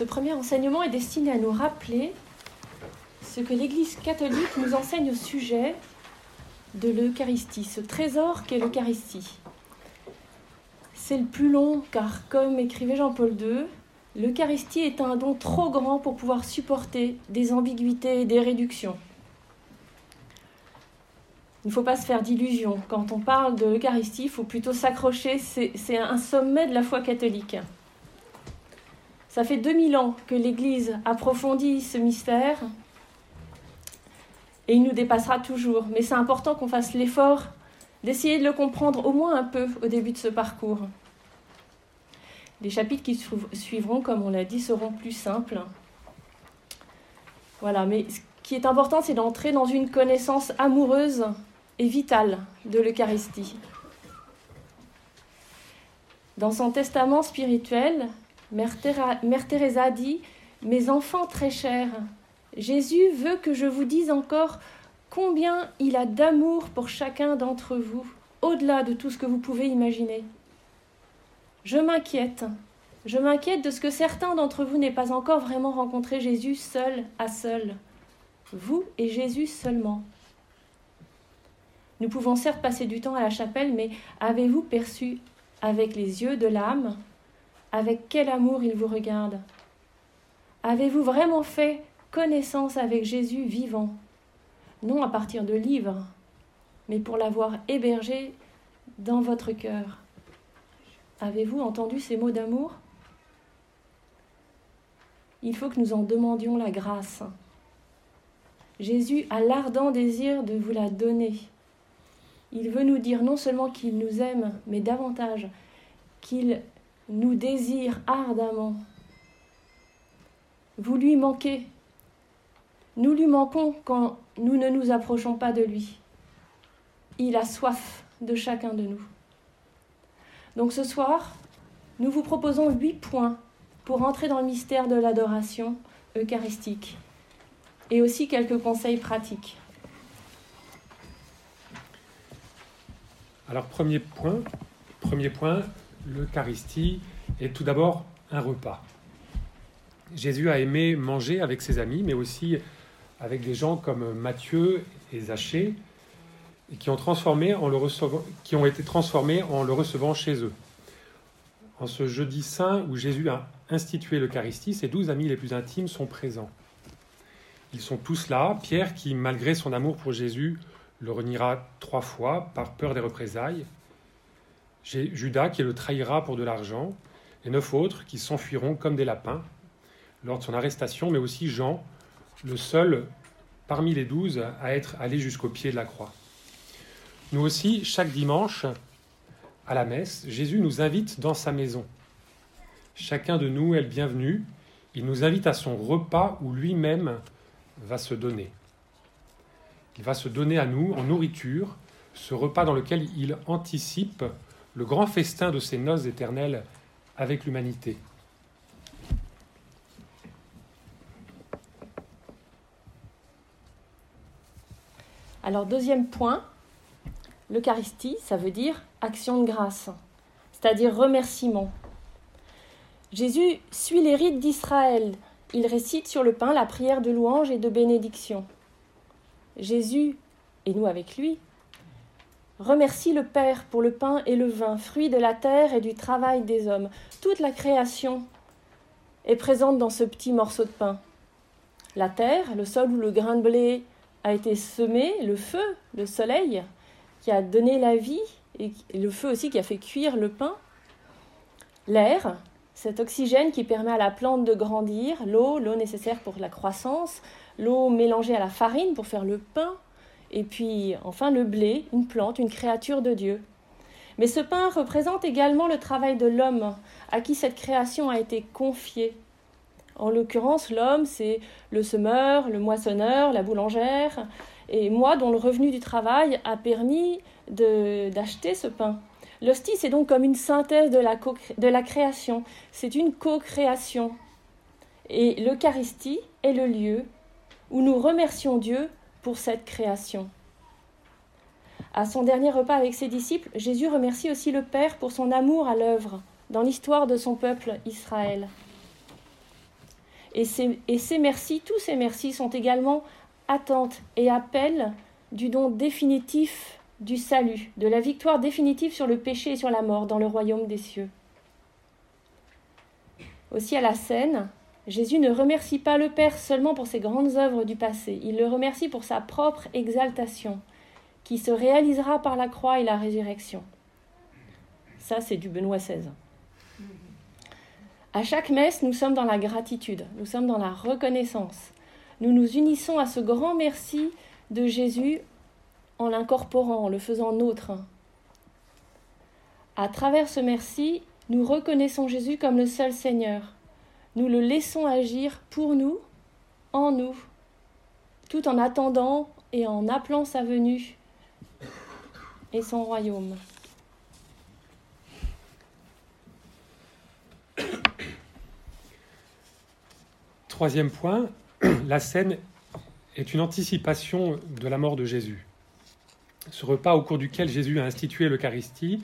Ce premier enseignement est destiné à nous rappeler ce que l'Église catholique nous enseigne au sujet de l'Eucharistie, ce trésor qu'est l'Eucharistie. C'est le plus long car, comme écrivait Jean-Paul II, l'Eucharistie est un don trop grand pour pouvoir supporter des ambiguïtés et des réductions. Il ne faut pas se faire d'illusions. Quand on parle de l'Eucharistie, il faut plutôt s'accrocher. C'est un sommet de la foi catholique. Ça fait 2000 ans que l'Église approfondit ce mystère et il nous dépassera toujours. Mais c'est important qu'on fasse l'effort d'essayer de le comprendre au moins un peu au début de ce parcours. Les chapitres qui suivront, comme on l'a dit, seront plus simples. Voilà, mais ce qui est important, c'est d'entrer dans une connaissance amoureuse et vitale de l'Eucharistie. Dans son testament spirituel, Mère, Teresa dit Mes enfants très chers, Jésus veut que je vous dise encore combien il a d'amour pour chacun d'entre vous, au-delà de tout ce que vous pouvez imaginer. Je m'inquiète, je m'inquiète de ce que certains d'entre vous n'aient pas encore vraiment rencontré Jésus seul à seul, vous et Jésus seulement. Nous pouvons certes passer du temps à la chapelle, mais avez-vous perçu avec les yeux de l'âme avec quel amour il vous regarde Avez-vous vraiment fait connaissance avec Jésus vivant? Non à partir de livres, mais pour l'avoir hébergé dans votre cœur. Avez-vous entendu ces mots d'amour? Il faut que nous en demandions la grâce. Jésus a l'ardent désir de vous la donner. Il veut nous dire non seulement qu'il nous aime, mais davantage qu'il nous désire ardemment. Vous lui manquez. Nous lui manquons quand nous ne nous approchons pas de lui. Il a soif de chacun de nous. Donc ce soir, nous vous proposons huit points pour entrer dans le mystère de l'adoration eucharistique et aussi quelques conseils pratiques. Alors premier point, premier point, l'Eucharistie est tout d'abord un repas. Jésus a aimé manger avec ses amis, mais aussi avec des gens comme Matthieu et Zachée, qui ont, qui ont été transformés en le recevant chez eux. En ce jeudi saint où Jésus a institué l'Eucharistie, ses douze amis les plus intimes sont présents. Ils sont tous là. Pierre, qui, malgré son amour pour Jésus, le reniera trois fois par peur des représailles. Judas qui le trahira pour de l'argent, et neuf autres qui s'enfuiront comme des lapins lors de son arrestation, mais aussi Jean, le seul parmi les douze à être allé jusqu'au pied de la croix. Nous aussi, chaque dimanche, à la messe, Jésus nous invite dans sa maison. Chacun de nous est le bienvenu. Il nous invite à son repas où lui-même va se donner. Il va se donner à nous en nourriture, ce repas dans lequel il anticipe le grand festin de ces noces éternelles avec l'humanité. Alors deuxième point, l'Eucharistie, ça veut dire action de grâce, c'est-à-dire remerciement. Jésus suit les rites d'Israël. Il récite sur le pain la prière de louange et de bénédiction. Jésus, et nous avec lui, Remercie le Père pour le pain et le vin, fruits de la terre et du travail des hommes. Toute la création est présente dans ce petit morceau de pain. La terre, le sol où le grain de blé a été semé, le feu, le soleil, qui a donné la vie, et le feu aussi qui a fait cuire le pain. L'air, cet oxygène qui permet à la plante de grandir, l'eau, l'eau nécessaire pour la croissance, l'eau mélangée à la farine pour faire le pain, et puis enfin le blé, une plante, une créature de Dieu. Mais ce pain représente également le travail de l'homme, à qui cette création a été confiée. En l'occurrence, l'homme, c'est le semeur, le moissonneur, la boulangère, et moi dont le revenu du travail a permis d'acheter ce pain. L'hostie, c'est donc comme une synthèse de la, de la création, c'est une co-création. Et l'Eucharistie est le lieu où nous remercions Dieu pour cette création. À son dernier repas avec ses disciples, Jésus remercie aussi le Père pour son amour à l'œuvre dans l'histoire de son peuple Israël. Et ces, et merci, tous ces merci sont également attentes et appels du don définitif du salut, de la victoire définitive sur le péché et sur la mort dans le royaume des cieux. Aussi à la scène, Jésus ne remercie pas le Père seulement pour ses grandes œuvres du passé, il le remercie pour sa propre exaltation, qui se réalisera par la croix et la résurrection. Ça, c'est du Benoît XVI. À chaque messe, nous sommes dans la gratitude, nous sommes dans la reconnaissance. Nous nous unissons à ce grand merci de Jésus en l'incorporant, en le faisant nôtre. À travers ce merci, nous reconnaissons Jésus comme le seul Seigneur. Nous le laissons agir pour nous, en nous, tout en attendant et en appelant sa venue et son royaume. Troisième point, la scène est une anticipation de la mort de Jésus. Ce repas au cours duquel Jésus a institué l'Eucharistie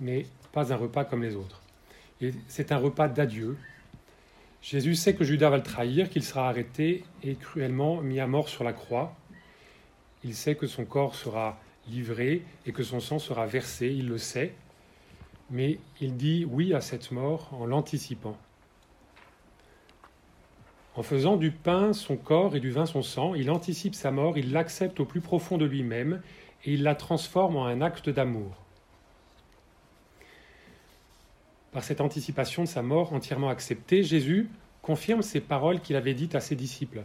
n'est pas un repas comme les autres. C'est un repas d'adieu. Jésus sait que Judas va le trahir, qu'il sera arrêté et cruellement mis à mort sur la croix. Il sait que son corps sera livré et que son sang sera versé, il le sait, mais il dit oui à cette mort en l'anticipant. En faisant du pain son corps et du vin son sang, il anticipe sa mort, il l'accepte au plus profond de lui-même et il la transforme en un acte d'amour. Par cette anticipation de sa mort entièrement acceptée, Jésus confirme ces paroles qu'il avait dites à ses disciples.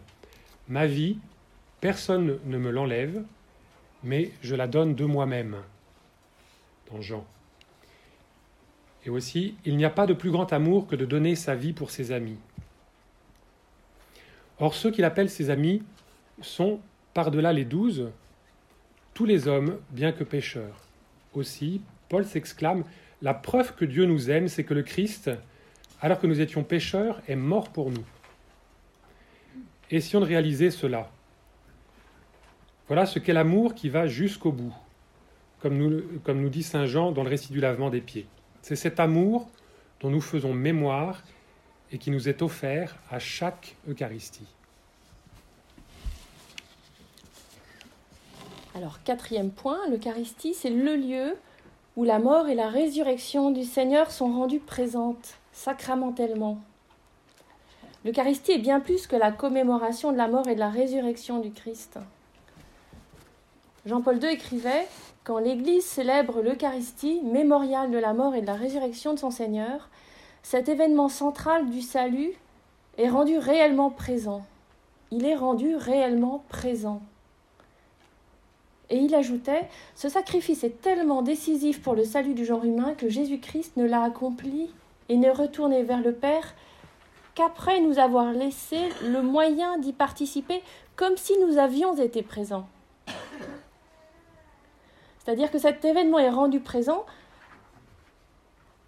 Ma vie, personne ne me l'enlève, mais je la donne de moi-même. Dans Jean. Et aussi, il n'y a pas de plus grand amour que de donner sa vie pour ses amis. Or, ceux qu'il appelle ses amis sont, par-delà les douze, tous les hommes, bien que pécheurs. Aussi, Paul s'exclame La preuve que Dieu nous aime, c'est que le Christ, alors que nous étions pécheurs, est mort pour nous. Et si on réalisait cela Voilà ce qu'est l'amour qui va jusqu'au bout, comme nous, comme nous dit Saint Jean dans le récit du lavement des pieds. C'est cet amour dont nous faisons mémoire et qui nous est offert à chaque Eucharistie. Alors, quatrième point, l'Eucharistie, c'est le lieu où la mort et la résurrection du Seigneur sont rendues présentes, sacramentellement. L'Eucharistie est bien plus que la commémoration de la mort et de la résurrection du Christ. Jean-Paul II écrivait Quand l'Église célèbre l'Eucharistie, mémorial de la mort et de la résurrection de son Seigneur, cet événement central du salut est rendu réellement présent. Il est rendu réellement présent. Et il ajoutait Ce sacrifice est tellement décisif pour le salut du genre humain que Jésus-Christ ne l'a accompli et n'est retourné vers le Père qu'après nous avoir laissé le moyen d'y participer comme si nous avions été présents. C'est-à-dire que cet événement est rendu présent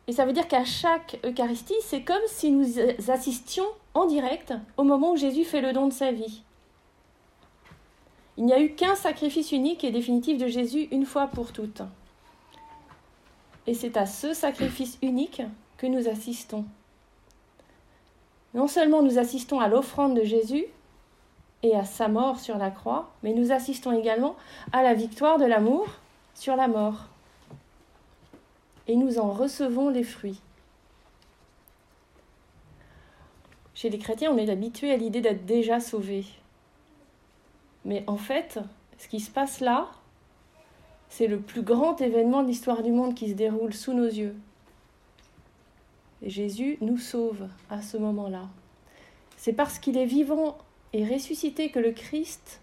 et ça veut dire qu'à chaque Eucharistie, c'est comme si nous assistions en direct au moment où Jésus fait le don de sa vie. Il n'y a eu qu'un sacrifice unique et définitif de Jésus une fois pour toutes. Et c'est à ce sacrifice unique que nous assistons. Non seulement nous assistons à l'offrande de Jésus et à sa mort sur la croix, mais nous assistons également à la victoire de l'amour sur la mort et nous en recevons les fruits. Chez les chrétiens, on est habitué à l'idée d'être déjà sauvé. Mais en fait, ce qui se passe là, c'est le plus grand événement de l'histoire du monde qui se déroule sous nos yeux. Et Jésus nous sauve à ce moment-là. C'est parce qu'il est vivant et ressuscité que le Christ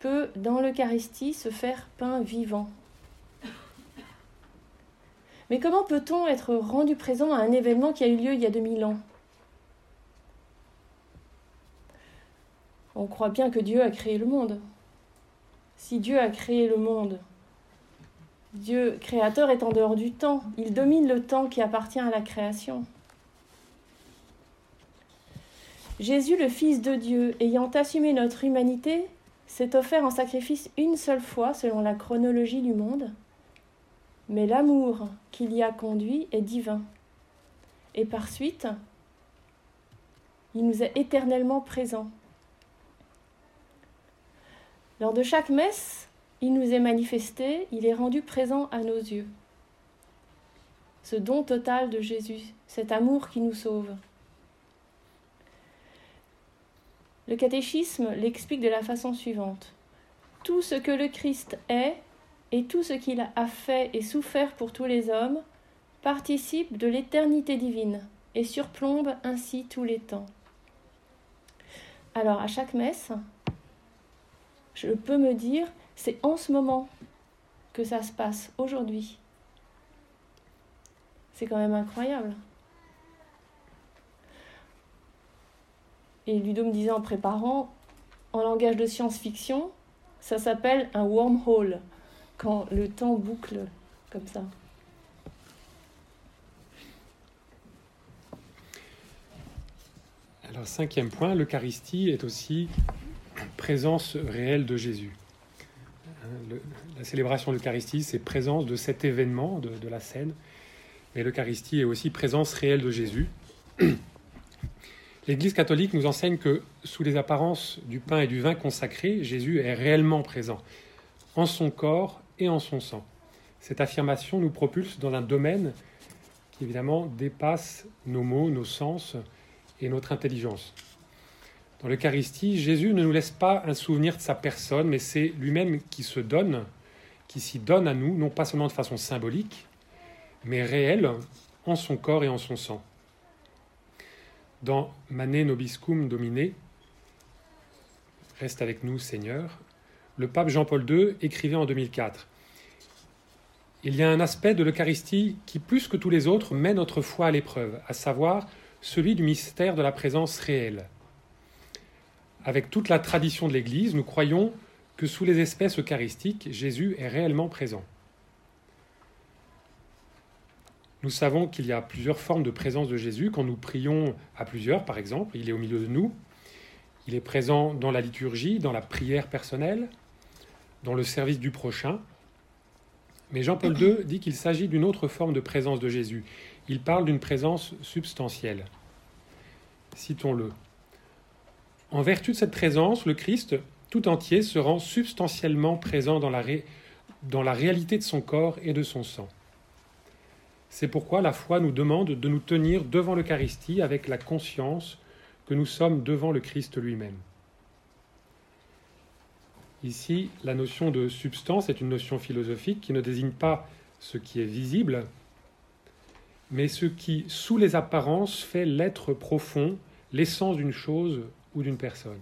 peut, dans l'Eucharistie, se faire pain vivant. Mais comment peut-on être rendu présent à un événement qui a eu lieu il y a 2000 ans? On croit bien que Dieu a créé le monde. Si Dieu a créé le monde, Dieu créateur est en dehors du temps. Il domine le temps qui appartient à la création. Jésus, le Fils de Dieu, ayant assumé notre humanité, s'est offert en sacrifice une seule fois selon la chronologie du monde mais l'amour qui l'y a conduit est divin. Et par suite, Il nous est éternellement présent. Lors de chaque messe, il nous est manifesté, il est rendu présent à nos yeux. Ce don total de Jésus, cet amour qui nous sauve. Le catéchisme l'explique de la façon suivante. Tout ce que le Christ est et tout ce qu'il a fait et souffert pour tous les hommes participe de l'éternité divine et surplombe ainsi tous les temps. Alors à chaque messe, je peux me dire, c'est en ce moment que ça se passe, aujourd'hui. C'est quand même incroyable. Et Ludo me disait en préparant, en langage de science-fiction, ça s'appelle un wormhole, quand le temps boucle comme ça. Alors, cinquième point, l'Eucharistie est aussi présence réelle de Jésus. Hein, la célébration de l'Eucharistie, c'est présence de cet événement, de, de la scène. Mais l'Eucharistie est aussi présence réelle de Jésus. L'Église catholique nous enseigne que sous les apparences du pain et du vin consacrés, Jésus est réellement présent, en son corps et en son sang. Cette affirmation nous propulse dans un domaine qui évidemment dépasse nos mots, nos sens et notre intelligence. Dans l'Eucharistie, Jésus ne nous laisse pas un souvenir de sa personne, mais c'est lui-même qui se donne, qui s'y donne à nous, non pas seulement de façon symbolique, mais réelle, en son corps et en son sang. Dans Mané Nobiscum Domine, Reste avec nous Seigneur, le pape Jean-Paul II écrivait en 2004 Il y a un aspect de l'Eucharistie qui, plus que tous les autres, met notre foi à l'épreuve, à savoir celui du mystère de la présence réelle. Avec toute la tradition de l'Église, nous croyons que sous les espèces eucharistiques, Jésus est réellement présent. Nous savons qu'il y a plusieurs formes de présence de Jésus. Quand nous prions à plusieurs, par exemple, il est au milieu de nous. Il est présent dans la liturgie, dans la prière personnelle, dans le service du prochain. Mais Jean-Paul II dit qu'il s'agit d'une autre forme de présence de Jésus. Il parle d'une présence substantielle. Citons-le. En vertu de cette présence, le Christ tout entier se rend substantiellement présent dans la, réalité de son corps et de son sang. C'est pourquoi la foi nous demande de nous tenir devant l'Eucharistie avec la conscience que nous sommes devant le Christ lui-même. Ici, la notion de substance est une notion philosophique qui ne désigne pas ce qui est visible, mais ce qui, sous les apparences, fait l'être profond, l'essence d'une chose ou d'une personne.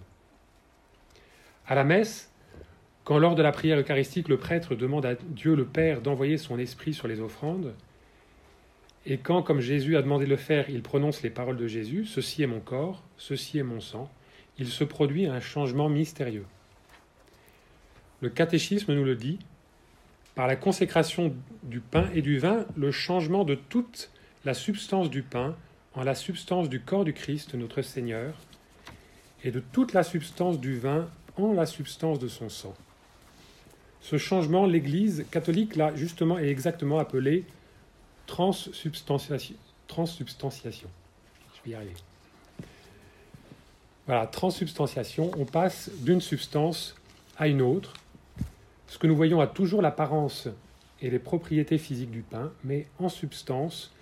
À la messe, quand lors de la prière eucharistique le prêtre demande à Dieu le Père d'envoyer son esprit sur les offrandes, et quand, comme Jésus a demandé de le faire, il prononce les paroles de Jésus, Ceci est mon corps, ceci est mon sang, il se produit un changement mystérieux. Le catéchisme nous le dit, par la consécration du pain et du vin, le changement de toute la substance du pain en la substance du corps du Christ, notre Seigneur, et de toute la substance du vin en la substance de son sang. Ce changement, l'Église catholique l'a justement et exactement appelé transsubstantiation. Je vais y arriver. Voilà, transsubstantiation, on passe d'une substance à une autre. Ce que nous voyons a toujours l'apparence et les propriétés physiques du pain, mais en substance,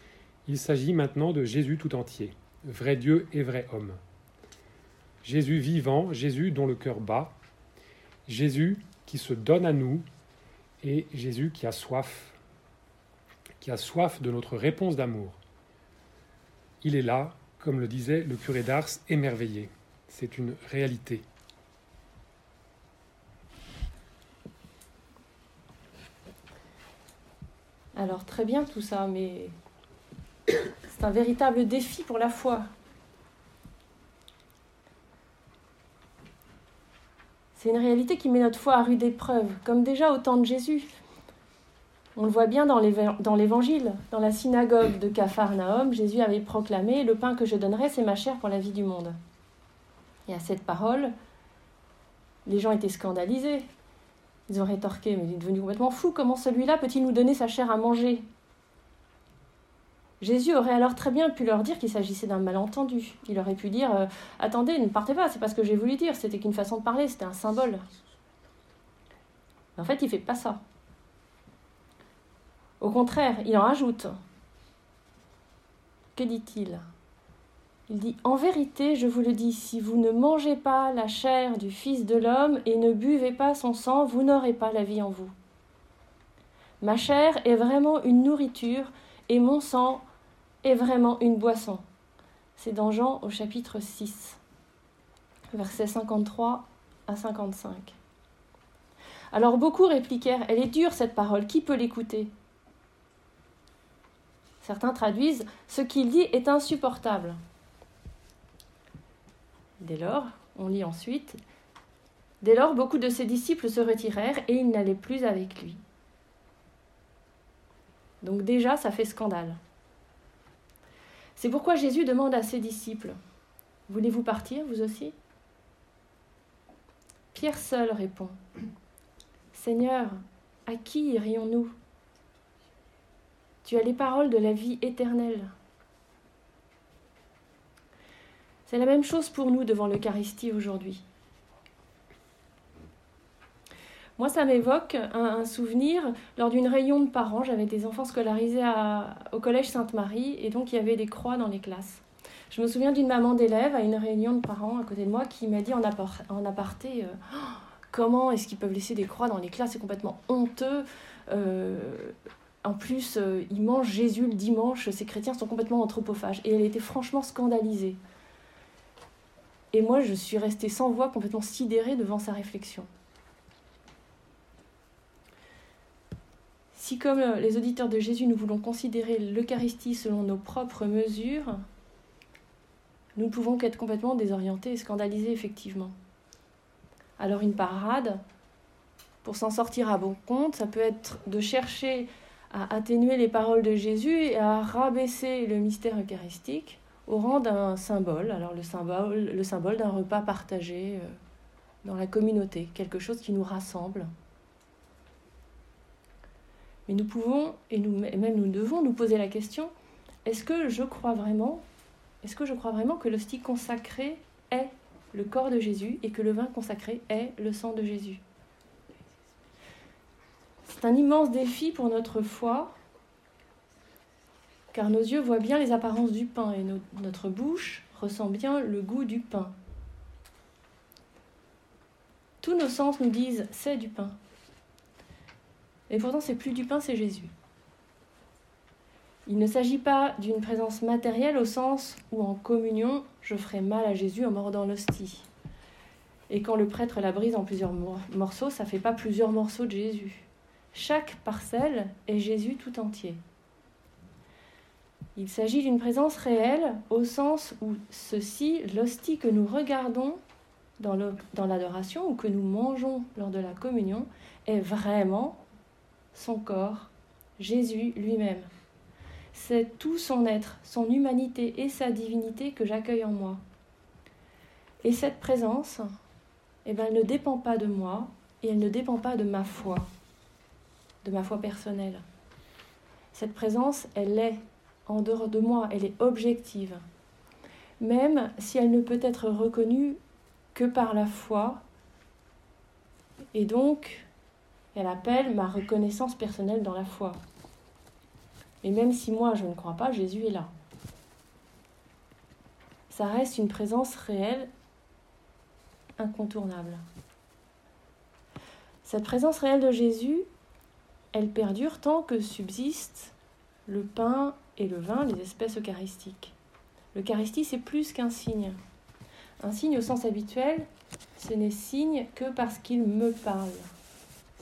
il s'agit maintenant de Jésus tout entier, vrai Dieu et vrai homme. Jésus vivant, Jésus dont le cœur bat, Jésus qui se donne à nous et Jésus qui a soif qui a soif de notre réponse d'amour. Il est là, comme le disait le curé d'Ars, émerveillé. C'est une réalité. Alors très bien tout ça, mais c'est un véritable défi pour la foi. C'est une réalité qui met notre foi à rude épreuve, comme déjà au temps de Jésus. On le voit bien dans l'évangile. Dans la synagogue de Capharnaüm, Jésus avait proclamé Le pain que je donnerai, c'est ma chair pour la vie du monde. Et à cette parole, les gens étaient scandalisés. Ils ont rétorqué Mais il est devenu complètement fou. Comment celui-là peut-il nous donner sa chair à manger? Jésus aurait alors très bien pu leur dire qu'il s'agissait d'un malentendu. Il aurait pu dire euh, Attendez, ne partez pas, c'est pas ce que j'ai voulu dire, c'était qu'une façon de parler, c'était un symbole. En fait, il fait pas ça. Au contraire, il en rajoute. Que dit-il? Il dit En vérité, je vous le dis, si vous ne mangez pas la chair du Fils de l'homme et ne buvez pas son sang, vous n'aurez pas la vie en vous. Ma chair est vraiment une nourriture et mon sang est vraiment une boisson. C'est dans Jean au chapitre 6, versets 53 à 55. Alors beaucoup répliquèrent Elle est dure cette parole, qui peut l'écouter? Certains traduisent Ce qu'il dit est insupportable. Dès lors, on lit ensuite Dès lors, beaucoup de ses disciples se retirèrent et ils n'allaient plus avec lui. Donc déjà, ça fait scandale. C'est pourquoi Jésus demande à ses disciples Voulez-vous partir, vous aussi? Pierre seul répond Seigneur, à qui irions-nous? Tu as les paroles de la vie éternelle. C'est la même chose pour nous devant l'Eucharistie aujourd'hui. Moi, ça m'évoque un, souvenir lors d'une réunion de parents. J'avais des enfants scolarisés au collège Sainte-Marie et donc il y avait des croix dans les classes. Je me souviens d'une maman d'élève à une réunion de parents à côté de moi qui m'a dit en, aparté euh, oh, Comment est-ce qu'ils peuvent laisser des croix dans les classes? C'est complètement honteux. Euh, en plus, euh, ils mangent Jésus le dimanche, ces chrétiens sont complètement anthropophages. Et elle était franchement scandalisée. Et moi, je suis restée sans voix, complètement sidérée devant sa réflexion. Si comme euh, les auditeurs de Jésus, nous voulons considérer l'Eucharistie selon nos propres mesures, nous ne pouvons qu'être complètement désorientés et scandalisés, effectivement. Alors une parade, pour s'en sortir à bon compte, ça peut être de chercher à atténuer les paroles de Jésus et à rabaisser le mystère eucharistique au rang d'un symbole, alors le symbole, le symbole d'un repas partagé euh, dans la communauté, quelque chose qui nous rassemble. Mais nous pouvons, et, même nous devons nous poser la question, est-ce que je crois vraiment, est-ce que je crois vraiment que l'hostie consacrée est le corps de Jésus et que le vin consacré est le sang de Jésus? C'est un immense défi pour notre foi, car nos yeux voient bien les apparences du pain et notre bouche ressent bien le goût du pain. Tous nos sens nous disent c'est du pain. Et pourtant, c'est plus du pain, c'est Jésus. Il ne s'agit pas d'une présence matérielle au sens où en communion, je ferai mal à Jésus en mordant l'hostie. Et quand le prêtre la brise en plusieurs morceaux, ça ne fait pas plusieurs morceaux de Jésus. Chaque parcelle est Jésus tout entier. Il s'agit d'une présence réelle au sens où ceci, l'hostie que nous regardons dans l'adoration ou que nous mangeons lors de la communion, est vraiment son corps, Jésus lui-même. C'est tout son être, son humanité et sa divinité que j'accueille en moi. Et cette présence, eh ben, elle ne dépend pas de moi et elle ne dépend pas de ma foi, de ma foi personnelle. Cette présence, elle est en dehors de moi, elle est objective. Même si elle ne peut être reconnue que par la foi, et donc elle appelle ma reconnaissance personnelle dans la foi. Et même si moi je ne crois pas, Jésus est là. Ça reste une présence réelle, incontournable. Cette présence réelle de Jésus, elle perdure tant que subsistent le pain et le vin, les espèces eucharistiques. L'Eucharistie, c'est plus qu'un signe. Un signe au sens habituel, ce n'est signe que parce qu'il me parle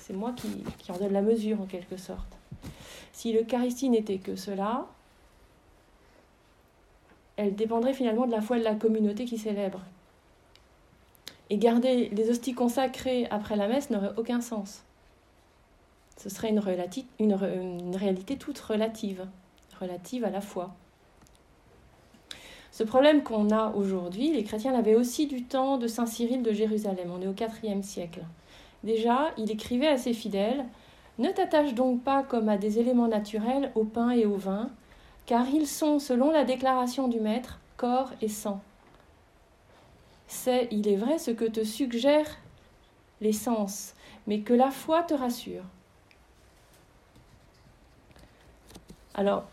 c'est moi qui, en donne la mesure en quelque sorte. Si l'Eucharistie n'était que cela, elle dépendrait finalement de la foi de la communauté qui célèbre. Et garder les hosties consacrées après la messe n'aurait aucun sens. Ce serait une, une réalité toute relative, relative à la foi. Ce problème qu'on a aujourd'hui, les chrétiens l'avaient aussi du temps de Saint Cyril de Jérusalem. On est au IVe siècle. Déjà, il écrivait à ses fidèles Ne t'attache donc pas comme à des éléments naturels au pain et au vin, car ils sont, selon la déclaration du Maître, corps et sang. C'est, il est vrai, ce que te suggère les sens, mais que la foi te rassure. Alors,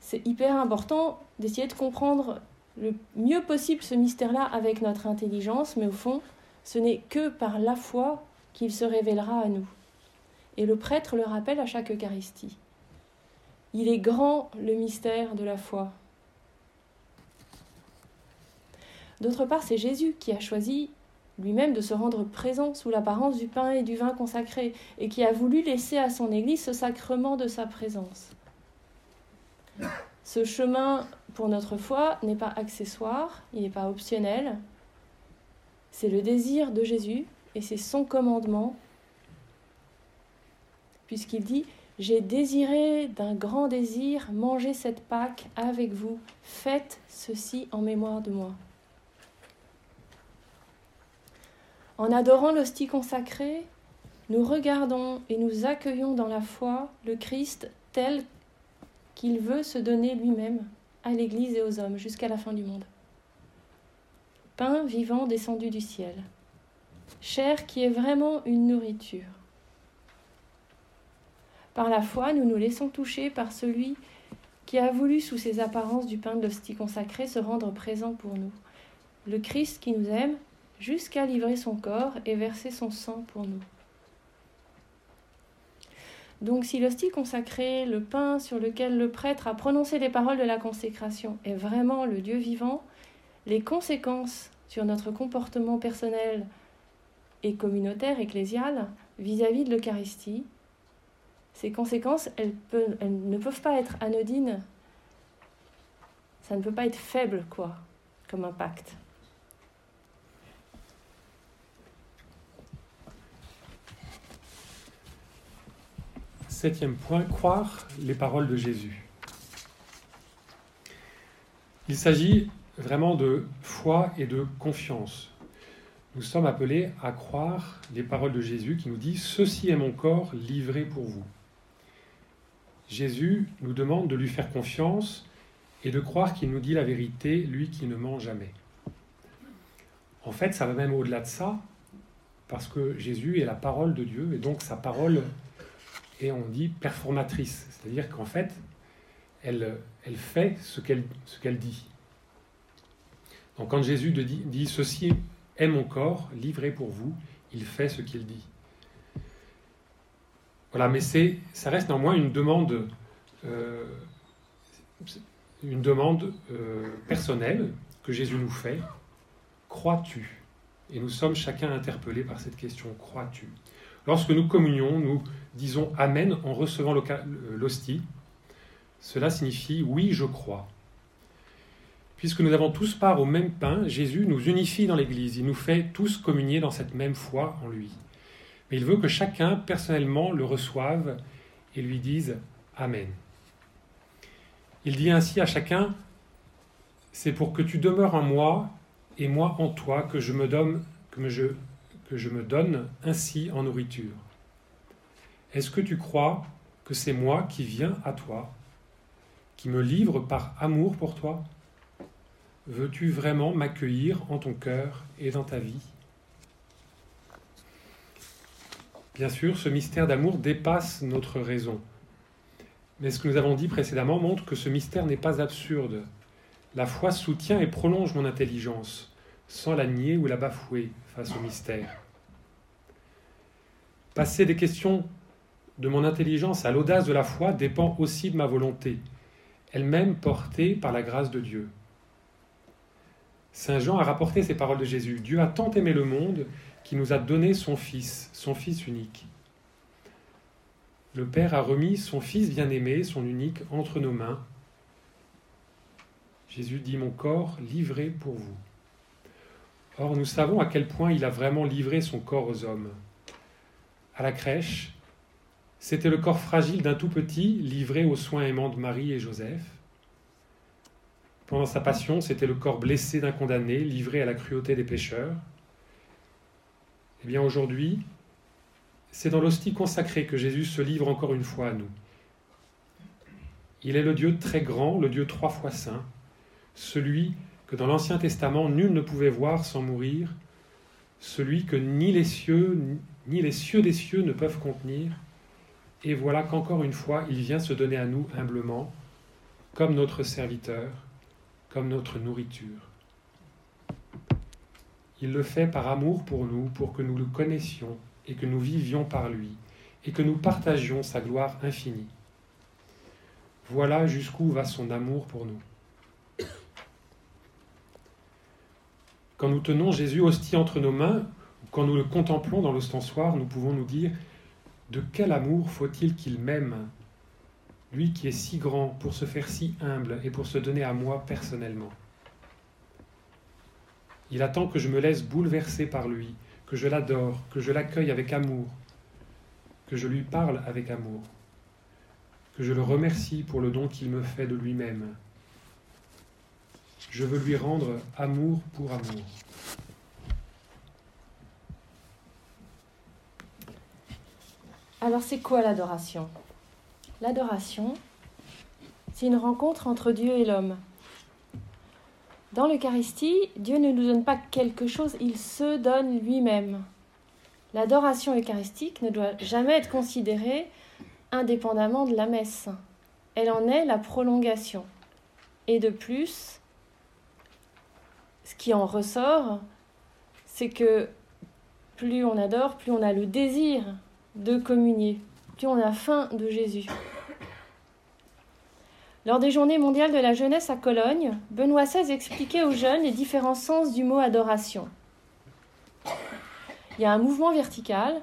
c'est hyper important d'essayer de comprendre le mieux possible ce mystère-là avec notre intelligence, mais au fond, ce n'est que par la foi qu'il se révélera à nous. Et le prêtre le rappelle à chaque Eucharistie. Il est grand le mystère de la foi. D'autre part, c'est Jésus qui a choisi lui-même de se rendre présent sous l'apparence du pain et du vin consacrés, et qui a voulu laisser à son Église ce sacrement de sa présence. Ce chemin pour notre foi n'est pas accessoire, il n'est pas optionnel, c'est le désir de Jésus et c'est son commandement, puisqu'il dit J'ai désiré d'un grand désir manger cette Pâque avec vous, faites ceci en mémoire de moi. En adorant l'hostie consacrée, nous regardons et nous accueillons dans la foi le Christ tel qu'il veut se donner lui-même à l'Église et aux hommes jusqu'à la fin du monde. Pain vivant descendu du ciel, chair qui est vraiment une nourriture. Par la foi, nous nous laissons toucher par celui qui a voulu, sous ses apparences du pain de l'hostie consacrée, se rendre présent pour nous. Le Christ qui nous aime jusqu'à livrer son corps et verser son sang pour nous. Donc si l'hostie consacrée, le pain sur lequel le prêtre a prononcé les paroles de la consécration, est vraiment le Dieu vivant, les conséquences sur notre comportement personnel et communautaire, ecclésial, vis-à-vis de l'Eucharistie, ces conséquences, elles ne peuvent pas être anodines. Ça ne peut pas être faible, quoi, comme impact. Septième point, croire les paroles de Jésus. Il s'agit vraiment de foi et de confiance. Nous sommes appelés à croire les paroles de Jésus qui nous dit ⁇ Ceci est mon corps livré pour vous ⁇ Jésus nous demande de lui faire confiance et de croire qu'il nous dit la vérité, lui qui ne ment jamais. En fait, ça va même au-delà de ça, parce que Jésus est la parole de Dieu, et donc sa parole et on dit performatrice, c'est-à-dire qu'en fait, elle, fait ce qu'elle qu'elle dit. Donc quand Jésus dit, dit Ceci est mon corps livré pour vous, il fait ce qu'il dit. Voilà, mais c'est, ça reste néanmoins une demande, euh, une demande euh, personnelle que Jésus nous fait. Crois-tu? Et nous sommes chacun interpellés par cette question crois-tu? Lorsque nous communions, nous disons Amen en recevant l'hostie. Cela signifie Oui, je crois. Puisque nous avons tous part au même pain, Jésus nous unifie dans l'Église. Il nous fait tous communier dans cette même foi en lui. Mais il veut que chacun personnellement le reçoive et lui dise Amen. Il dit ainsi à chacun C'est pour que tu demeures en moi et moi en toi que je me donne, que je, me donne ainsi en nourriture. Est-ce que tu crois que c'est moi qui viens à toi, qui me livre par amour pour toi? Veux-tu vraiment m'accueillir en ton cœur et dans ta vie? Bien sûr, ce mystère d'amour dépasse notre raison. Mais ce que nous avons dit précédemment montre que ce mystère n'est pas absurde. La foi soutient et prolonge mon intelligence, sans la nier ou la bafouer face au mystère. Passer des questions de mon intelligence à l'audace de la foi dépend aussi de ma volonté, elle-même portée par la grâce de Dieu. Saint Jean a rapporté ces paroles de Jésus. Dieu a tant aimé le monde qu'il nous a donné son Fils, son Fils unique. Le Père a remis son Fils bien-aimé, son unique, entre nos mains. Jésus dit, mon corps livré pour vous. Or, nous savons à quel point il a vraiment livré son corps aux hommes à la crèche, c'était le corps fragile d'un tout petit livré aux soins aimants de Marie et Joseph. Pendant sa passion, c'était le corps blessé d'un condamné livré à la cruauté des pécheurs. Eh bien aujourd'hui, c'est dans l'hostie consacrée que Jésus se livre encore une fois à nous. Il est le Dieu très grand, le Dieu trois fois saint, celui que dans l'Ancien Testament nul ne pouvait voir sans mourir, celui que ni les cieux ni les cieux des cieux ne peuvent contenir, et voilà qu'encore une fois il vient se donner à nous humblement, comme notre serviteur, comme notre nourriture. Il le fait par amour pour nous, pour que nous le connaissions et que nous vivions par lui, et que nous partagions sa gloire infinie. Voilà jusqu'où va son amour pour nous. Quand nous tenons Jésus hostie entre nos mains, ou quand nous le contemplons dans l'ostensoir, nous pouvons nous dire De quel amour faut-il qu'il m'aime? Lui qui est si grand pour se faire si humble et pour se donner à moi personnellement. Il attend que je me laisse bouleverser par lui, que je l'adore, que je l'accueille avec amour, que je lui parle avec amour, que je le remercie pour le don qu'il me fait de lui-même, je veux lui rendre amour pour amour. Alors c'est quoi l'adoration? L'adoration, c'est une rencontre entre Dieu et l'homme. Dans l'Eucharistie, Dieu ne nous donne pas quelque chose, il se donne lui-même. L'adoration eucharistique ne doit jamais être considérée indépendamment de la messe. Elle en est la prolongation. Et de plus, ce qui en ressort, c'est que plus on adore, plus on a le désir de communier, plus on a de Jésus. Lors des Journées mondiales de la jeunesse à Cologne, Benoît XVI expliquait aux jeunes les différents sens du mot adoration. Il y a un mouvement vertical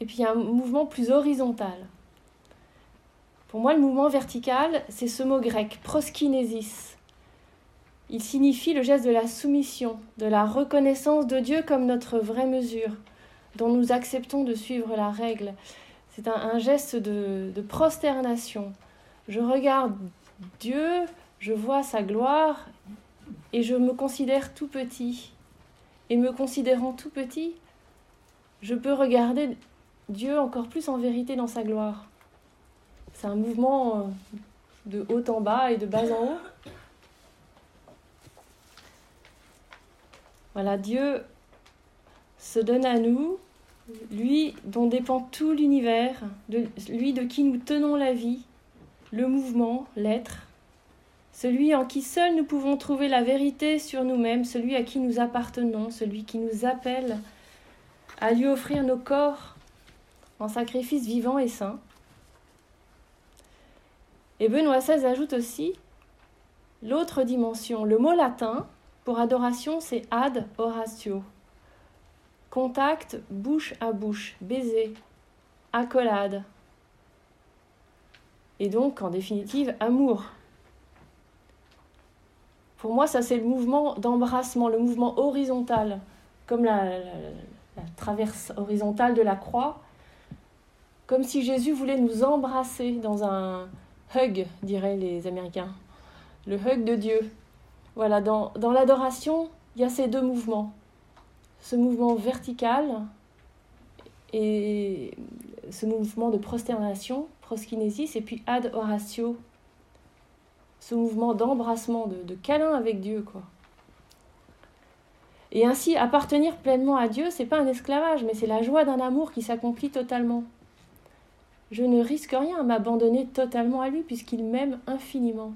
et puis un mouvement plus horizontal. Pour moi, le mouvement vertical, c'est ce mot grec, proskinésis, il signifie le geste de la soumission, de la reconnaissance de Dieu comme notre vraie mesure, dont nous acceptons de suivre la règle. C'est un, geste de, prosternation. Je regarde Dieu, je vois sa gloire et je me considère tout petit. Et me considérant tout petit, je peux regarder Dieu encore plus en vérité dans sa gloire. C'est un mouvement euh, de haut en bas et de bas en haut. Voilà, Dieu se donne à nous, lui dont dépend tout l'univers, lui de qui nous tenons la vie, le mouvement, l'être, celui en qui seul nous pouvons trouver la vérité sur nous-mêmes, celui à qui nous appartenons, celui qui nous appelle à lui offrir nos corps en sacrifice vivant et saint. Et Benoît XVI ajoute aussi l'autre dimension, le mot latin pour adoration, c'est ad oratio. Contact bouche à bouche, baiser, accolade. Et donc, en définitive, amour. Pour moi, ça c'est le mouvement d'embrassement, le mouvement horizontal, comme la, traverse horizontale de la croix, comme si Jésus voulait nous embrasser dans un hug, diraient les Américains, le hug de Dieu. Voilà, dans l'adoration, il y a ces deux mouvements. Ce mouvement vertical et ce mouvement de prosternation, proskinésis, et puis ad oratio, ce mouvement d'embrassement, de, câlin avec Dieu, quoi. Et ainsi, appartenir pleinement à Dieu, c'est pas un esclavage, mais c'est la joie d'un amour qui s'accomplit totalement. Je ne risque rien à m'abandonner totalement à lui, puisqu'il m'aime infiniment.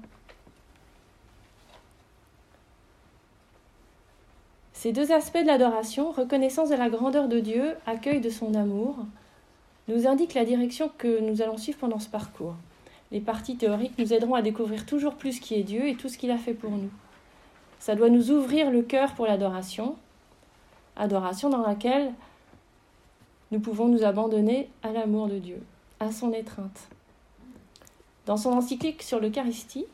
Ces deux aspects de l'adoration, reconnaissance de la grandeur de Dieu, accueil de son amour, nous indiquent la direction que nous allons suivre pendant ce parcours. Les parties théoriques nous aideront à découvrir toujours plus qui est Dieu et tout ce qu'il a fait pour nous. Ça doit nous ouvrir le cœur pour l'adoration, adoration dans laquelle nous pouvons nous abandonner à l'amour de Dieu, à son étreinte. Dans son encyclique sur l'Eucharistie,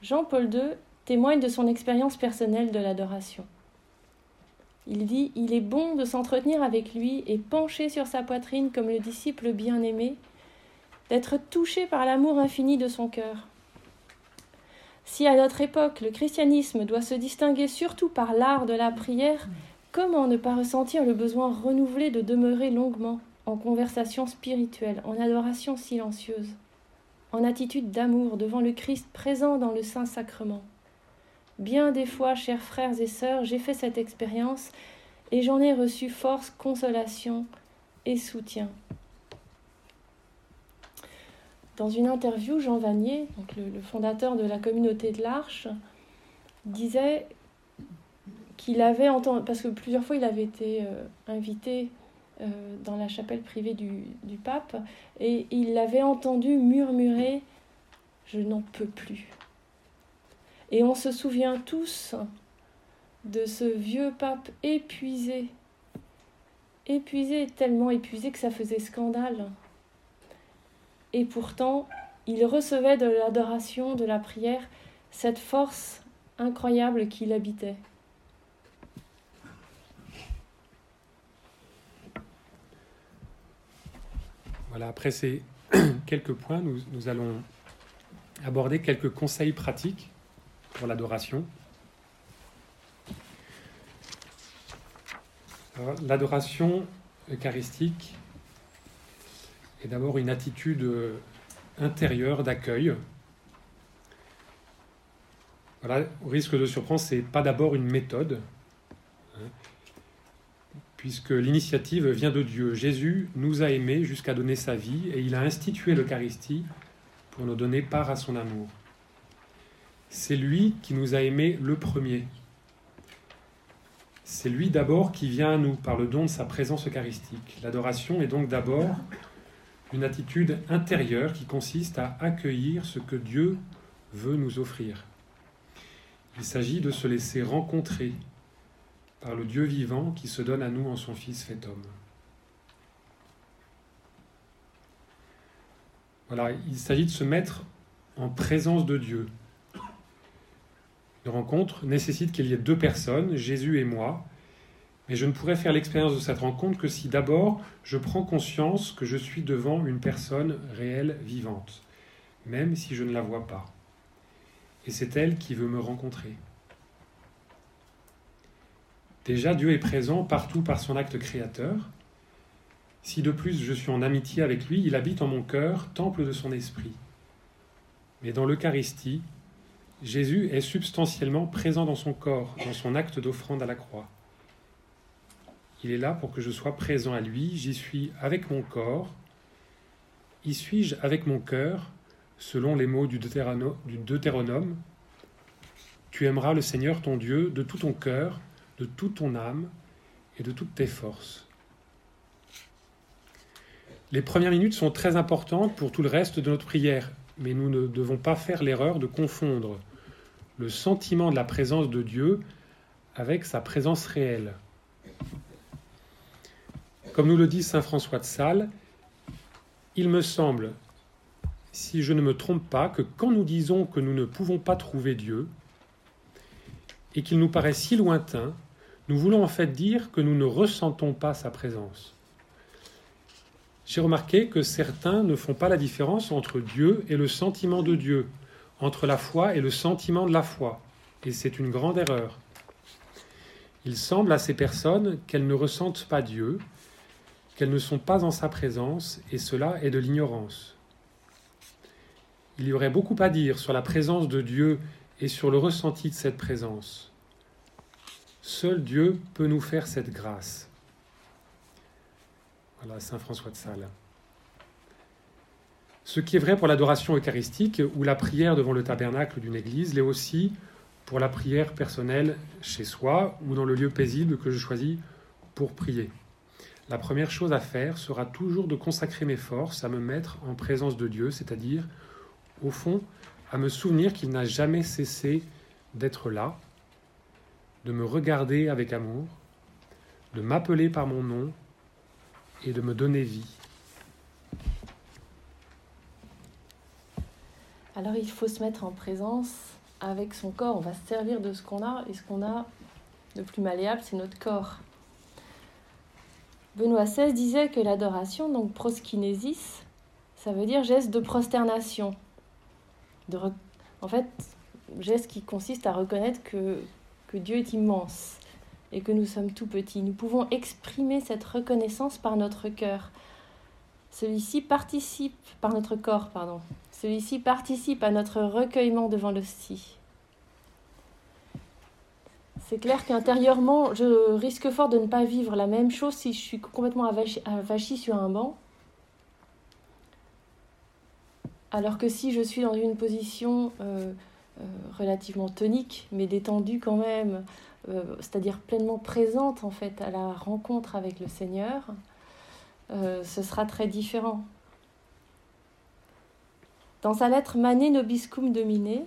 Jean-Paul II témoigne de son expérience personnelle de l'adoration. Il dit Il est bon de s'entretenir avec lui et pencher sur sa poitrine comme le disciple bien-aimé, d'être touché par l'amour infini de son cœur. Si à notre époque le christianisme doit se distinguer surtout par l'art de la prière, comment ne pas ressentir le besoin renouvelé de demeurer longuement en conversation spirituelle, en adoration silencieuse en attitude d'amour devant le Christ présent dans le Saint-Sacrement? Bien des fois, chers frères et sœurs, j'ai fait cette expérience et j'en ai reçu force, consolation et soutien. Dans une interview, Jean Vanier, le, fondateur de la communauté de l'Arche, disait qu'il avait entendu, parce que plusieurs fois il avait été euh, invité euh, dans la chapelle privée du pape, et il l'avait entendu murmurer Je n'en peux plus. Et on se souvient tous de ce vieux pape épuisé, épuisé, tellement épuisé que ça faisait scandale. Et pourtant, il recevait de l'adoration, de la prière, cette force incroyable qui l'habitait. Voilà, après ces quelques points, nous, nous allons aborder quelques conseils pratiques pour l'adoration. L'adoration eucharistique est d'abord une attitude intérieure d'accueil. Voilà, au risque de surprendre, ce n'est pas d'abord une méthode, hein, puisque l'initiative vient de Dieu. Jésus nous a aimés jusqu'à donner sa vie et il a institué l'Eucharistie pour nous donner part à son amour. C'est lui qui nous a aimés le premier. C'est lui d'abord qui vient à nous par le don de sa présence eucharistique. L'adoration est donc d'abord une attitude intérieure qui consiste à accueillir ce que Dieu veut nous offrir. Il s'agit de se laisser rencontrer par le Dieu vivant qui se donne à nous en son Fils fait homme. Voilà, il s'agit de se mettre en présence de Dieu, une rencontre nécessite qu'il y ait deux personnes, Jésus et moi, mais je ne pourrais faire l'expérience de cette rencontre que si d'abord je prends conscience que je suis devant une personne réelle, vivante, même si je ne la vois pas. Et c'est elle qui veut me rencontrer. Déjà, Dieu est présent partout par son acte créateur. Si de plus je suis en amitié avec lui, il habite en mon cœur, temple de son esprit. Mais dans l'Eucharistie, Jésus est substantiellement présent dans son corps, dans son acte d'offrande à la croix. Il est là pour que je sois présent à lui, j'y suis avec mon corps, y suis-je avec mon cœur, selon les mots du Deutéronome, Tu aimeras le Seigneur ton Dieu de tout ton cœur, de toute ton âme et de toutes tes forces. Les premières minutes sont très importantes pour tout le reste de notre prière, mais nous ne devons pas faire l'erreur de confondre le sentiment de la présence de Dieu avec sa présence réelle. Comme nous le dit Saint François de Sales, il me semble, si je ne me trompe pas, que quand nous disons que nous ne pouvons pas trouver Dieu, et qu'il nous paraît si lointain, nous voulons en fait dire que nous ne ressentons pas sa présence. J'ai remarqué que certains ne font pas la différence entre Dieu et le sentiment de Dieu, entre la foi et le sentiment de la foi, et c'est une grande erreur. Il semble à ces personnes qu'elles ne ressentent pas Dieu, qu'elles ne sont pas en sa présence, et cela est de l'ignorance. Il y aurait beaucoup à dire sur la présence de Dieu et sur le ressenti de cette présence. Seul Dieu peut nous faire cette grâce. Voilà, Saint François de Sales. Ce qui est vrai pour l'adoration eucharistique ou la prière devant le tabernacle d'une église l'est aussi pour la prière personnelle chez soi ou dans le lieu paisible que je choisis pour prier. La première chose à faire sera toujours de consacrer mes forces à me mettre en présence de Dieu, c'est-à-dire, au fond, à me souvenir qu'il n'a jamais cessé d'être là, de me regarder avec amour, de m'appeler par mon nom et de me donner vie. Alors il faut se mettre en présence avec son corps. On va se servir de ce qu'on a et ce qu'on a de plus malléable, c'est notre corps. Benoît XVI disait que l'adoration, donc proskinésis, ça veut dire geste de prosternation. De En fait, geste qui consiste à reconnaître que, que Dieu est immense et que nous sommes tout petits. Nous pouvons exprimer cette reconnaissance par notre cœur. Celui-ci participe, par notre corps, pardon. Celui-ci participe à notre recueillement devant l'hostie. C'est clair qu'intérieurement, je risque fort de ne pas vivre la même chose si je suis complètement avachie sur un banc. Alors que si je suis dans une position euh, euh, relativement tonique, mais détendue quand même, euh, c'est-à-dire pleinement présente en fait à la rencontre avec le Seigneur, ce sera très différent. Dans sa lettre Mané Nobiscum Domine,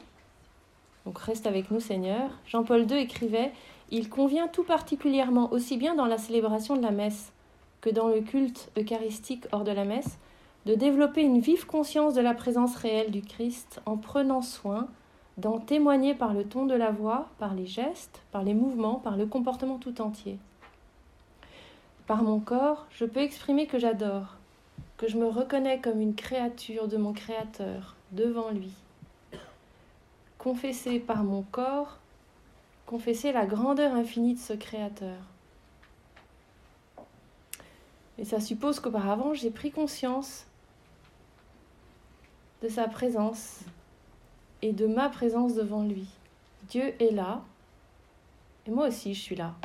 donc reste avec nous Seigneur, Jean-Paul II écrivait Il convient tout particulièrement, aussi bien dans la célébration de la messe que dans le culte eucharistique hors de la messe, de développer une vive conscience de la présence réelle du Christ en prenant soin d'en témoigner par le ton de la voix, par les gestes, par les mouvements, par le comportement tout entier. Par mon corps, je peux exprimer que j'adore, que je me reconnais comme une créature de mon Créateur devant lui confesser par mon corps, confesser la grandeur infinie de ce Créateur. Et ça suppose qu'auparavant, j'ai pris conscience de sa présence et de ma présence devant lui. Dieu est là, et moi aussi je suis là.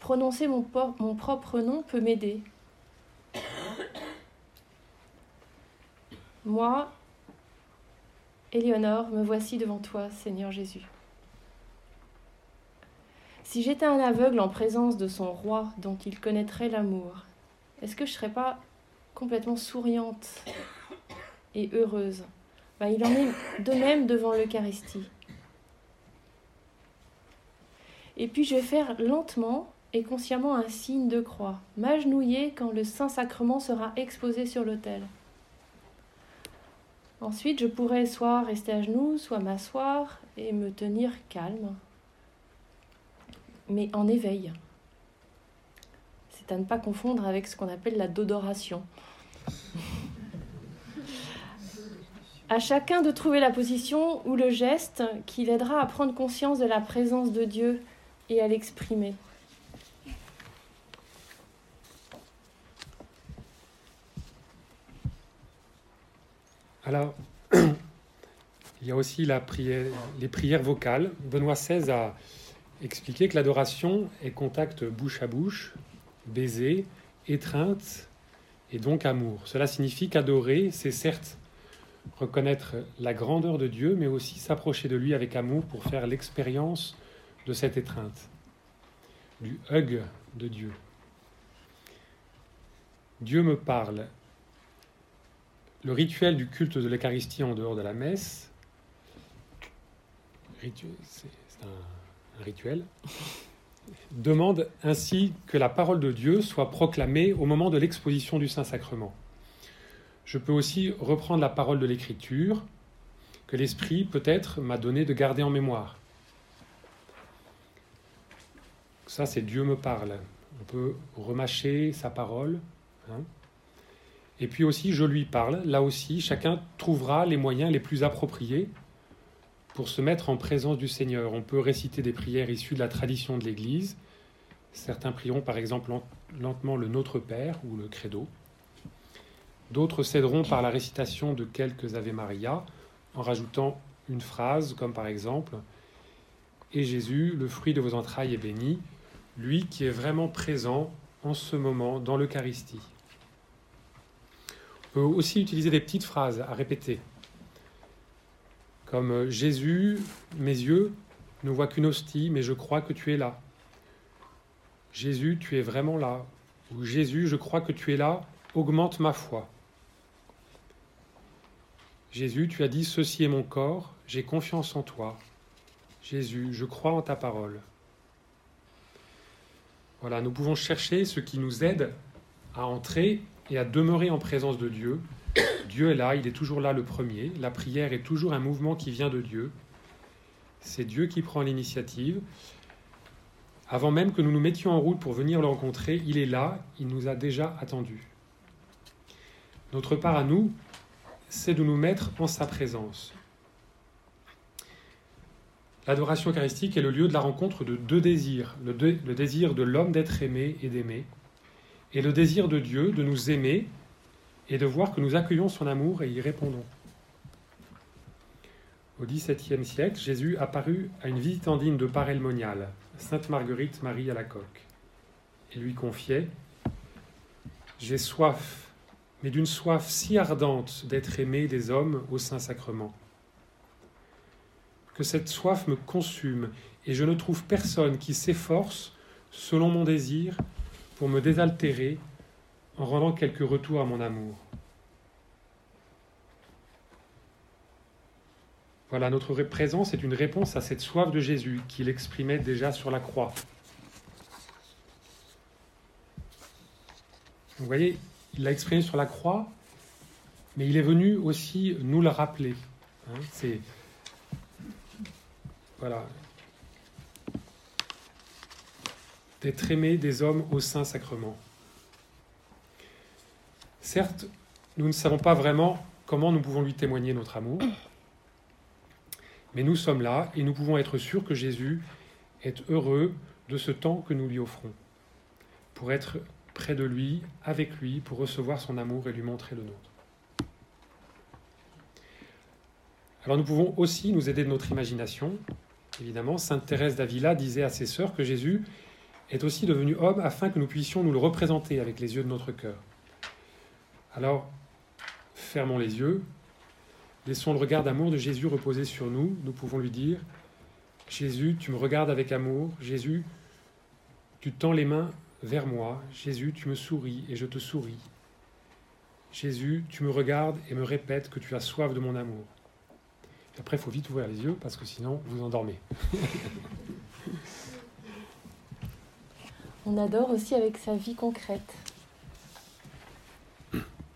Prononcer mon, mon propre nom peut m'aider. Moi, Éléonore, me voici devant toi, Seigneur Jésus. Si j'étais un aveugle en présence de son roi dont il connaîtrait l'amour, est-ce que je ne serais pas complètement souriante et heureuse? Ben, Il en est de même devant l'Eucharistie. Et puis je vais faire lentement et consciemment un signe de croix, m'agenouiller quand le Saint-Sacrement sera exposé sur l'autel. Ensuite, je pourrais soit rester à genoux, soit m'asseoir et me tenir calme, mais en éveil. C'est à ne pas confondre avec ce qu'on appelle la dodoration. à chacun de trouver la position ou le geste qui l'aidera à prendre conscience de la présence de Dieu et à l'exprimer. Alors, il y a aussi les prières vocales. Benoît XVI a expliqué que l'adoration est contact bouche à bouche, baiser, étreinte et donc amour. Cela signifie qu'adorer, c'est certes reconnaître la grandeur de Dieu, mais aussi s'approcher de lui avec amour pour faire l'expérience de cette étreinte, du hug de Dieu. Dieu me parle, le rituel du culte de l'Eucharistie en dehors de la messe, c'est un, rituel, demande ainsi que la parole de Dieu soit proclamée au moment de l'exposition du Saint-Sacrement. Je peux aussi reprendre la parole de l'Écriture que l'Esprit peut-être m'a donné de garder en mémoire. Ça, c'est Dieu me parle. On peut remâcher sa parole. Hein. Et puis aussi, je lui parle. Là aussi, chacun trouvera les moyens les plus appropriés pour se mettre en présence du Seigneur. On peut réciter des prières issues de la tradition de l'Église. Certains prieront par exemple lentement le Notre Père ou le Credo. D'autres céderont par la récitation de quelques Ave Maria en rajoutant une phrase comme par exemple Et Jésus, le fruit de vos entrailles est béni, lui qui est vraiment présent en ce moment dans l'Eucharistie peut aussi utiliser des petites phrases à répéter, comme euh, Jésus, mes yeux ne voient qu'une hostie, mais je crois que tu es là. Jésus, tu es vraiment là. Ou Jésus, je crois que tu es là, augmente ma foi. Jésus, tu as dit, ceci est mon corps, j'ai confiance en toi. Jésus, je crois en ta parole. Voilà, nous pouvons chercher ce qui nous aide à entrer et à demeurer en présence de Dieu. Dieu est là, il est toujours là le premier. La prière est toujours un mouvement qui vient de Dieu. C'est Dieu qui prend l'initiative. Avant même que nous nous mettions en route pour venir le rencontrer, il est là, il nous a déjà attendus. Notre part à nous, c'est de nous mettre en sa présence. L'adoration eucharistique est le lieu de la rencontre de deux désirs, le, le désir de l'homme d'être aimé et d'aimer, et le désir de Dieu de nous aimer et de voir que nous accueillons son amour et y répondons. Au XVIIe siècle, Jésus apparut à une visitandine de Parelmonial, Sainte Marguerite Marie à la coque, et lui confiait J'ai soif, mais d'une soif si ardente d'être aimé des hommes au Saint-Sacrement, que cette soif me consume, et je ne trouve personne qui s'efforce, selon mon désir, pour me désaltérer en rendant quelques retours à mon amour. Voilà, notre présence est une réponse à cette soif de Jésus qu'il exprimait déjà sur la croix. Vous voyez, il l'a exprimé sur la croix, mais il est venu aussi nous le rappeler. Hein. voilà, d'être aimé des hommes au Saint-Sacrement. Certes, nous ne savons pas vraiment comment nous pouvons lui témoigner notre amour, mais nous sommes là et nous pouvons être sûrs que Jésus est heureux de ce temps que nous lui offrons, pour être près de lui, avec lui, pour recevoir son amour et lui montrer le nôtre. Alors nous pouvons aussi nous aider de notre imagination. Évidemment, Sainte Thérèse d'Avila disait à ses sœurs que Jésus est aussi devenu homme afin que nous puissions nous le représenter avec les yeux de notre cœur. Alors, fermons les yeux, laissons le regard d'amour de Jésus reposer sur nous, nous pouvons lui dire, Jésus, tu me regardes avec amour, Jésus, tu tends les mains vers moi, Jésus, tu me souris et je te souris. Jésus, tu me regardes et me répètes que tu as soif de mon amour. après, il faut vite ouvrir les yeux parce que sinon, vous endormez. On adore aussi avec sa vie concrète.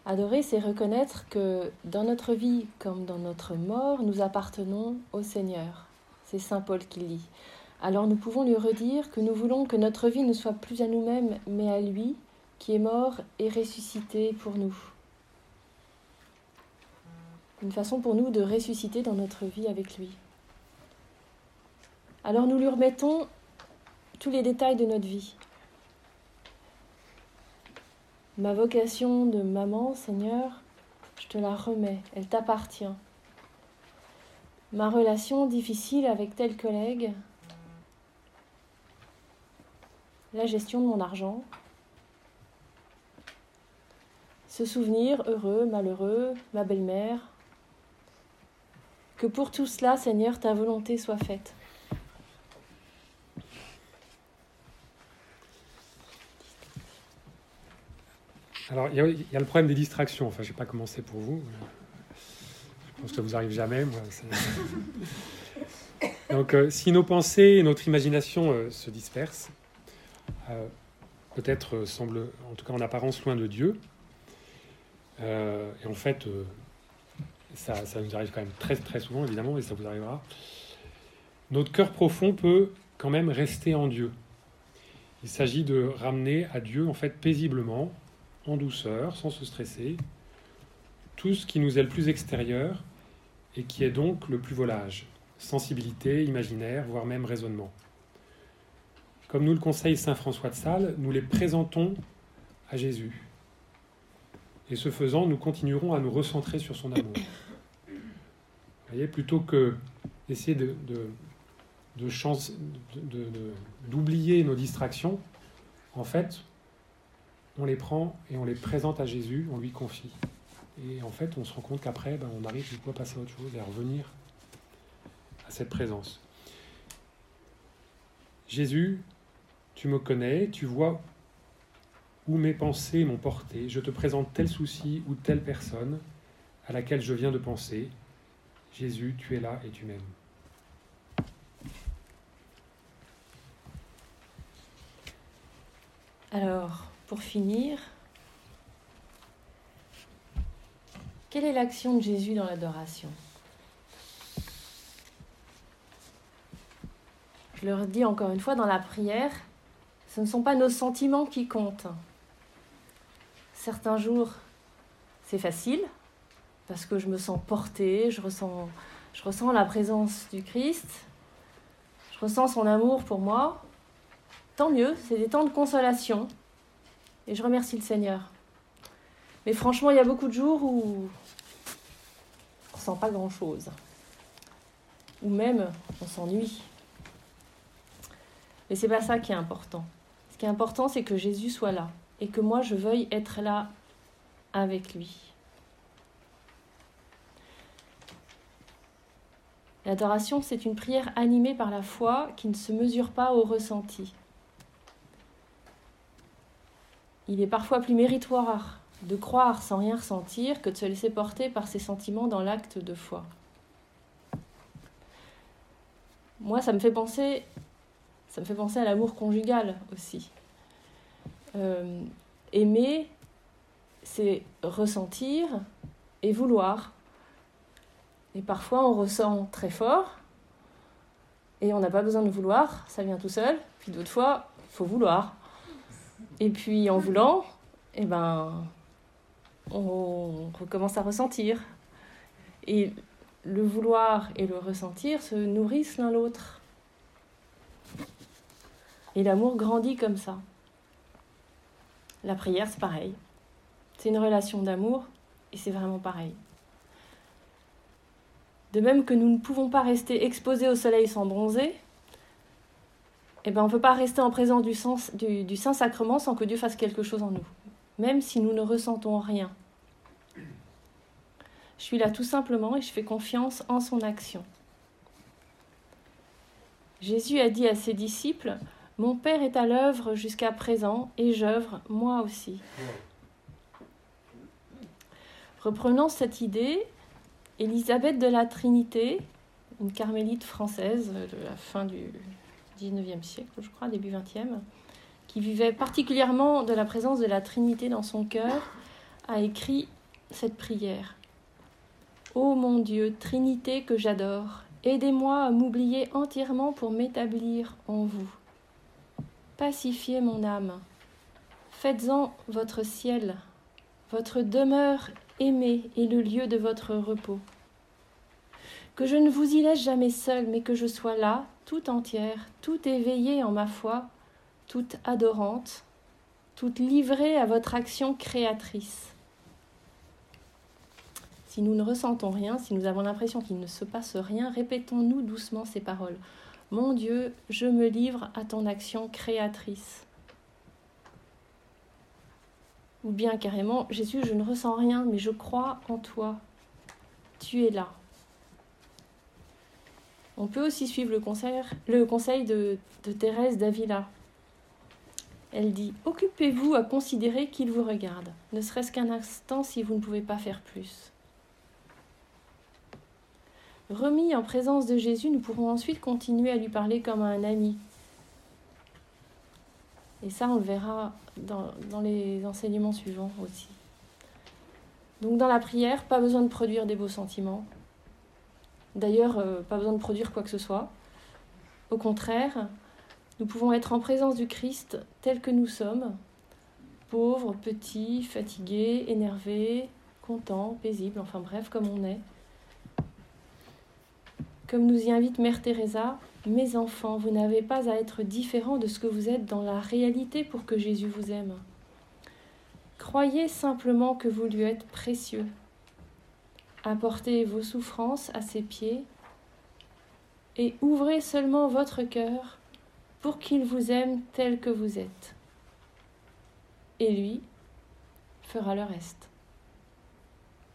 Adorer, c'est reconnaître que dans notre vie comme dans notre mort, nous appartenons au Seigneur. C'est Saint Paul qui lit. Alors nous pouvons lui redire que nous voulons que notre vie ne soit plus à nous-mêmes, mais à lui, qui est mort et ressuscité pour nous. Une façon pour nous de ressusciter dans notre vie avec lui. Alors nous lui remettons tous les détails de notre vie. Ma vocation de maman, Seigneur, je te la remets, elle t'appartient. Ma relation difficile avec tel collègue, la gestion de mon argent, ce souvenir heureux, malheureux, ma belle-mère, que pour tout cela, Seigneur, ta volonté soit faite. Alors, il y, a le problème des distractions. Enfin, je n'ai pas commencé pour vous. Je pense que ça vous arrive jamais. Moi, Donc, euh, si nos pensées et notre imagination euh, se dispersent, euh, peut-être semblent, en tout cas en apparence, loin de Dieu. et en fait, ça, ça, nous arrive quand même très, très souvent, évidemment, et ça vous arrivera. Notre cœur profond peut quand même rester en Dieu. Il s'agit de ramener à Dieu, en fait, paisiblement, en douceur, sans se stresser, tout ce qui nous est le plus extérieur et qui est donc le plus volage, sensibilité, imaginaire, voire même raisonnement. Comme nous le conseille Saint François de Sales, nous les présentons à Jésus. Et ce faisant, nous continuerons à nous recentrer sur son amour. Voyez, plutôt que d'essayer de, d'oublier nos distractions, en fait, on les prend et on les présente à Jésus, on lui confie. Et en fait, on se rend compte qu'après, ben, on arrive du coup à passer à autre chose et à revenir à cette présence. Jésus, tu me connais, tu vois où mes pensées m'ont porté. Je te présente tel souci ou telle personne à laquelle je viens de penser. Jésus, tu es là et tu m'aimes. Alors, pour finir, quelle est l'action de Jésus dans l'adoration? Je le redis encore une fois, dans la prière, ce ne sont pas nos sentiments qui comptent. Certains jours, c'est facile, parce que je me sens portée, je ressens, je ressens la présence du Christ, je ressens son amour pour moi. Tant mieux, c'est des temps de consolation, et je remercie le Seigneur. Mais franchement, il y a beaucoup de jours où on sent pas grand-chose. Ou même, on s'ennuie. Mais c'est pas ça qui est important. Ce qui est important, c'est que Jésus soit là et que moi, je veuille être là avec lui. L'adoration, c'est une prière animée par la foi qui ne se mesure pas au ressenti. Il est parfois plus méritoire de croire sans rien ressentir que de se laisser porter par ses sentiments dans l'acte de foi. Moi, ça me fait penser, ça me fait penser à l'amour conjugal aussi. Euh, aimer, c'est ressentir et vouloir. Et parfois, on ressent très fort et on n'a pas besoin de vouloir, ça vient tout seul. Puis d'autres fois, il faut vouloir. Et puis en voulant, eh ben, on recommence à ressentir. Et le vouloir et le ressentir se nourrissent l'un l'autre. Et l'amour grandit comme ça. La prière, c'est pareil. C'est une relation d'amour et c'est vraiment pareil. De même que nous ne pouvons pas rester exposés au soleil sans bronzer, eh ben, on ne peut pas rester en présence du, Saint-Sacrement sans que Dieu fasse quelque chose en nous, même si nous ne ressentons rien. Je suis là tout simplement et je fais confiance en son action. Jésus a dit à ses disciples, Mon Père est à l'œuvre jusqu'à présent et j'œuvre moi aussi. Reprenons cette idée Élisabeth de la Trinité, une carmélite française de la fin du XIXe siècle, je crois, début XXe, qui vivait particulièrement de la présence de la Trinité dans son cœur, a écrit cette prière. Ô mon Dieu, Trinité que j'adore, aidez-moi à m'oublier entièrement pour m'établir en vous. Pacifiez mon âme, faites-en votre ciel, votre demeure aimée et le lieu de votre repos. Que je ne vous y laisse jamais seul, mais que je sois là, tout entière, tout éveillée en ma foi, toute adorante, toute livrée à votre action créatrice. Si nous ne ressentons rien, si nous avons l'impression qu'il ne se passe rien, répétons-nous doucement ces paroles. Mon Dieu, je me livre à ton action créatrice. Ou bien carrément, Jésus, je ne ressens rien, mais je crois en toi. Tu es là. On peut aussi suivre le conseil, de, Thérèse d'Avila. Elle dit Occupez-vous à considérer qu'il vous regarde, ne serait-ce qu'un instant si vous ne pouvez pas faire plus. Remis en présence de Jésus, nous pourrons ensuite continuer à lui parler comme à un ami, et ça, on le verra dans, les enseignements suivants aussi. Donc dans la prière, pas besoin de produire des beaux sentiments. D'ailleurs, euh, pas besoin de produire quoi que ce soit. Au contraire, nous pouvons être en présence du Christ tel que nous sommes, pauvres, petits, fatigués, énervés, contents, paisibles, enfin bref, comme on est. Comme nous y invite Mère Teresa, mes enfants, vous n'avez pas à être différents de ce que vous êtes dans la réalité pour que Jésus vous aime. Croyez simplement que vous lui êtes précieux. Apportez vos souffrances à ses pieds et ouvrez seulement votre cœur pour qu'il vous aime tel que vous êtes. Et lui fera le reste.